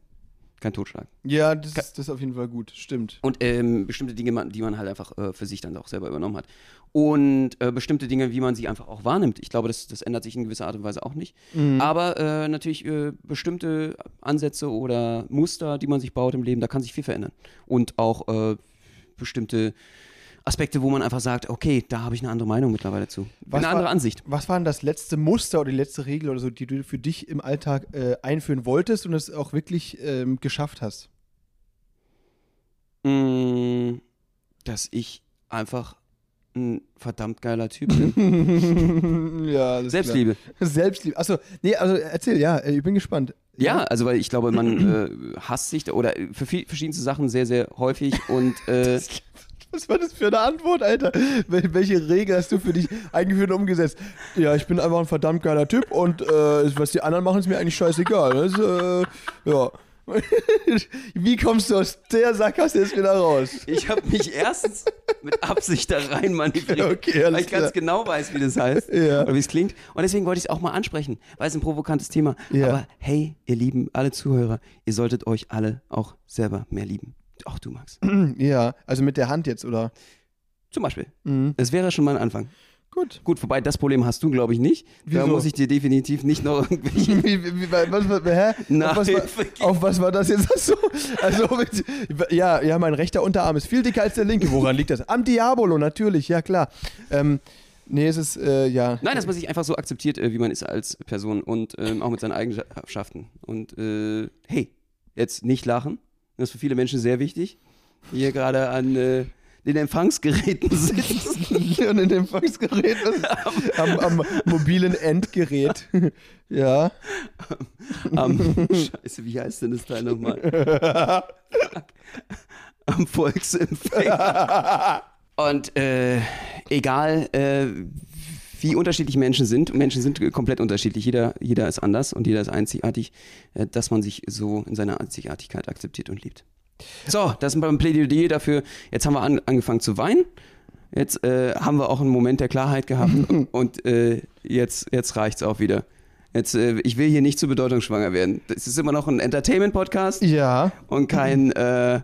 kein Totschlag. Ja, das, ist- das ist auf jeden Fall gut, stimmt. Und ähm, bestimmte Dinge, die man halt einfach äh, für sich dann auch selber übernommen hat. Und äh, bestimmte Dinge, wie man sie einfach auch wahrnimmt. Ich glaube, das, das ändert sich in gewisser Art und Weise auch nicht. Mhm. Aber äh, natürlich äh, bestimmte Ansätze oder Muster, die man sich baut im Leben, da kann sich viel verändern. Und auch äh, bestimmte Aspekte, wo man einfach sagt, okay, da habe ich eine andere Meinung mittlerweile zu. Was eine andere war- Ansicht. Was war denn das letzte Muster oder die letzte Regel oder so, die du für dich im Alltag äh, einführen wolltest und es auch wirklich ähm, geschafft hast? Mm, dass ich einfach ein verdammt geiler Typ bin. ja, Selbstliebe. Klar. Selbstliebe. Achso, nee, also erzähl, ja, äh, ich bin gespannt. Ja, also weil ich glaube, man äh, hasst sich da- oder für viel, verschiedenste Sachen sehr, sehr häufig und äh, Was war das für eine Antwort, Alter? Wel welche Regel hast du für dich eingeführt und umgesetzt? Ja, ich bin einfach ein verdammt geiler Typ und äh, was die anderen machen, ist mir eigentlich scheißegal. Das, äh, ja. Wie kommst du aus der Sackgasse jetzt wieder raus? ich habe mich erstens mit Absicht da rein manövriert, Okay, weil ich ganz klar. genau weiß, wie das heißt Ja. oder wie es klingt. Und deswegen wollte ich es auch mal ansprechen, weil es ein provokantes Thema. Ja. Aber hey, ihr lieben alle Zuhörer, ihr solltet euch alle auch selber mehr lieben. Auch du, Max. Ja, also mit der Hand jetzt, oder? Zum Beispiel. Mhm. Das wäre schon mal ein Anfang. Gut. Gut, wobei das Problem hast du, glaube ich, nicht. Da Wieso? muss ich dir definitiv nicht noch irgendwelche Wie, wie, wie, was, was, hä? Auf was, Nachhilfe war, geben. auf was war das jetzt? Achso, also, mit- ja, ja, mein rechter Unterarm ist viel dicker als der linke. Woran liegt das? Am Diabolo, natürlich, ja klar. Ähm, nee, es ist, äh, ja. Nein, dass man sich einfach so akzeptiert, äh, wie man ist als Person und ähm, auch mit seinen Eigenschaften. Und äh, hey, jetzt nicht lachen. Das ist für viele Menschen sehr wichtig. Die hier gerade an äh, den Empfangsgeräten sitzen. Und in dem Empfangsgerät, was, am, am mobilen Endgerät. ja. Am, scheiße, wie heißt denn das Teil nochmal? Am Volksempfänger. Und äh, egal, äh, wie unterschiedlich Menschen sind, Menschen sind komplett unterschiedlich, jeder, jeder ist anders und jeder ist einzigartig, äh, dass man sich so in seiner Einzigartigkeit akzeptiert und liebt. So, das ist ein Plädoyer dafür. Jetzt haben wir an, angefangen zu weinen. Jetzt äh, haben wir auch einen Moment der Klarheit gehabt und äh, jetzt, jetzt reicht's auch wieder. Jetzt, äh, ich will hier nicht zu bedeutungsschwanger werden. Das ist immer noch ein Entertainment-Podcast Ja. und kein äh,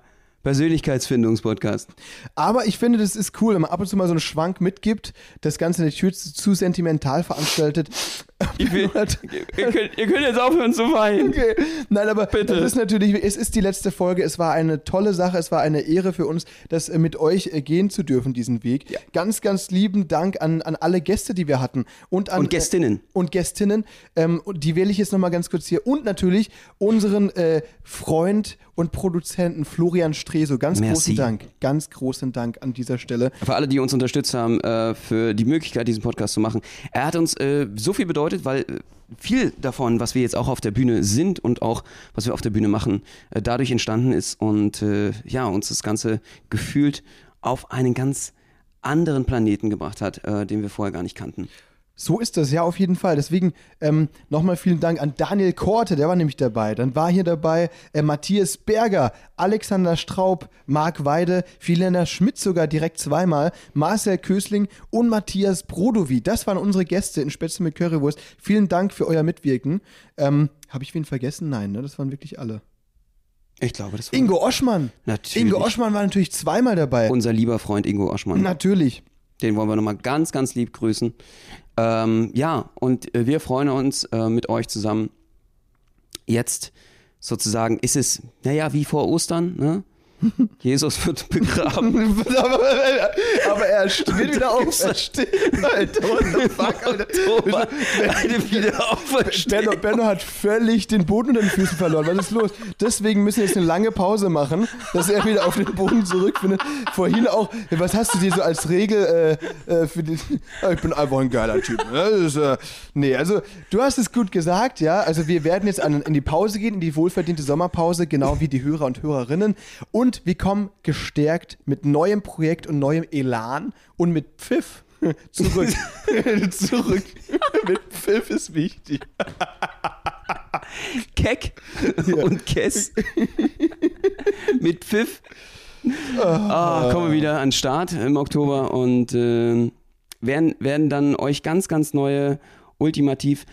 Persönlichkeitsfindungs-Podcast. Aber ich finde, das ist cool, wenn man ab und zu mal so einen Schwank mitgibt, das Ganze nicht zu, zu sentimental veranstaltet. Ich will, ihr, könnt, ihr könnt jetzt aufhören zu weinen. Okay. Nein, aber Bitte. das ist natürlich, es ist die letzte Folge. Es war eine tolle Sache, es war eine Ehre für uns, das äh, mit euch äh, gehen zu dürfen, diesen Weg. Ja. Ganz, ganz lieben Dank an, an alle Gäste, die wir hatten. Und an Und Gästinnen. Äh, und Gästinnen. Ähm, die wähle ich jetzt nochmal ganz kurz hier. Und natürlich unseren äh, Freund und Produzenten Florian Streso. Ganz Merci. großen Dank. Ganz großen Dank an dieser Stelle. Für alle, die uns unterstützt haben, äh, für die Möglichkeit, diesen Podcast zu machen. Er hat uns äh, so viel bedeutet, weil äh, viel davon, was wir jetzt auch auf der Bühne sind und auch was wir auf der Bühne machen, äh, dadurch entstanden ist und ja, uns das Ganze gefühlt auf einen ganz anderen Planeten gebracht hat, den wir vorher gar nicht kannten. So ist das, ja, auf jeden Fall. Deswegen ähm, nochmal vielen Dank an Daniel Korte, der war nämlich dabei. Dann war hier dabei äh, Matthias Berger, Alexander Straub, Marc Weide, Filena Schmidt sogar direkt zweimal, Marcel Kösling und Matthias Brodowy. Das waren unsere Gäste in Spätzle mit Currywurst. Vielen Dank für euer Mitwirken. Ähm, Habe ich wen vergessen? Nein, ne? das waren wirklich alle. Ich glaube, das war Ingo Oschmann. natürlich Ingo Oschmann war natürlich zweimal dabei. unser lieber Freund Ingo Oschmann. Natürlich. Den wollen wir nochmal ganz, ganz lieb grüßen. Ähm, ja, und äh, wir freuen uns äh, mit euch zusammen. Jetzt sozusagen ist es, naja, wie vor Ostern, ne? Jesus wird begraben. aber, er steht wieder auf. Er steht. Alter, what the fuck, Alter. Oktober, eine Wiederauferstehung. Benno, Benno hat völlig den Boden unter den Füßen verloren. Was ist los? Deswegen müssen wir jetzt eine lange Pause machen, dass er wieder auf den Boden zurückfindet. Vorhin auch, was hast du dir so als Regel äh, äh, für die, Ah, Ich bin einfach ein geiler Typ. ne? Ist, äh, nee, also du hast es gut gesagt, ja. Also wir werden jetzt an, in die Pause gehen, in die wohlverdiente Sommerpause, genau wie die Hörer und Hörerinnen. Und wir kommen gestärkt mit neuem Projekt und neuem Elan und mit Pfiff zurück. zurück. mit Pfiff ist wichtig. Keck und Kess mit Pfiff. Ah, kommen wir wieder an den Start im Oktober und äh, werden, werden dann euch ganz, ganz neue, ultimativ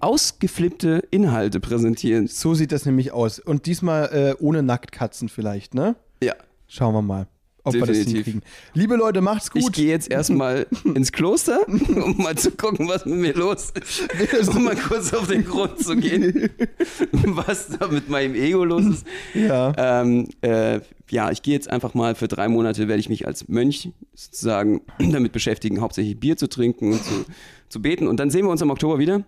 ausgeflippte Inhalte präsentieren. So sieht das nämlich aus. Und diesmal äh, ohne Nacktkatzen vielleicht, ne? Ja. Schauen wir mal, ob wir das Definitiv. hinkriegen. Liebe Leute, macht's Ich gut. gehe jetzt erstmal ins Kloster, um mal zu gucken, was mit mir los ist. Um mal kurz auf den Grund zu gehen, was da mit meinem Ego los ist. Ja. Ähm, äh, ja, ich gehe jetzt einfach mal für drei Monate, werde ich mich als Mönch sozusagen damit beschäftigen, hauptsächlich Bier zu trinken und zu, zu beten. Und dann sehen wir uns im Oktober wieder,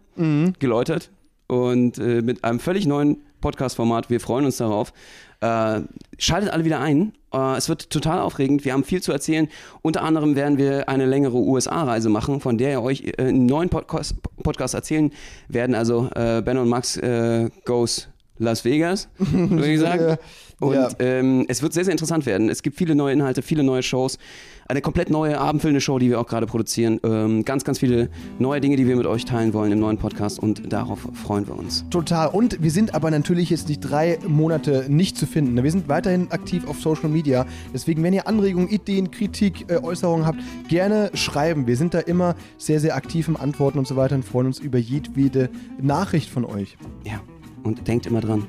geläutert und äh, mit einem völlig neuen Podcast-Format. Wir freuen uns darauf. Äh, schaltet alle wieder ein. Äh, es wird total aufregend. Wir haben viel zu erzählen. Unter anderem werden wir eine längere USA-Reise machen, von der wir euch äh, einen neuen Podcast, Podcast erzählen werden. Also äh, Ben und Max äh, goes Las Vegas, würde ich sagen. Und Ja. ähm, es wird sehr, sehr interessant werden. Es gibt viele neue Inhalte, viele neue Shows. Eine komplett neue, abendfüllende Show, die wir auch gerade produzieren. Ähm, ganz, ganz viele neue Dinge, die wir mit euch teilen wollen im neuen Podcast. Und darauf freuen wir uns. Total. Und wir sind aber natürlich jetzt nicht drei Monate nicht zu finden. Wir sind weiterhin aktiv auf Social Media. Deswegen, wenn ihr Anregungen, Ideen, Kritik, äh, Äußerungen habt, gerne schreiben. Wir sind da immer sehr, sehr aktiv im Antworten und so weiter und freuen uns über jedwede Nachricht von euch. Ja. Und denkt immer dran,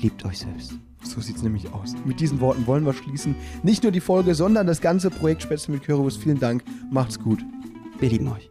liebt euch selbst. So sieht es nämlich aus. Mit diesen Worten wollen wir schließen. Nicht nur die Folge, sondern das ganze Projekt Spätzle mit Currywurst. Vielen Dank. Macht's gut. Wir lieben euch.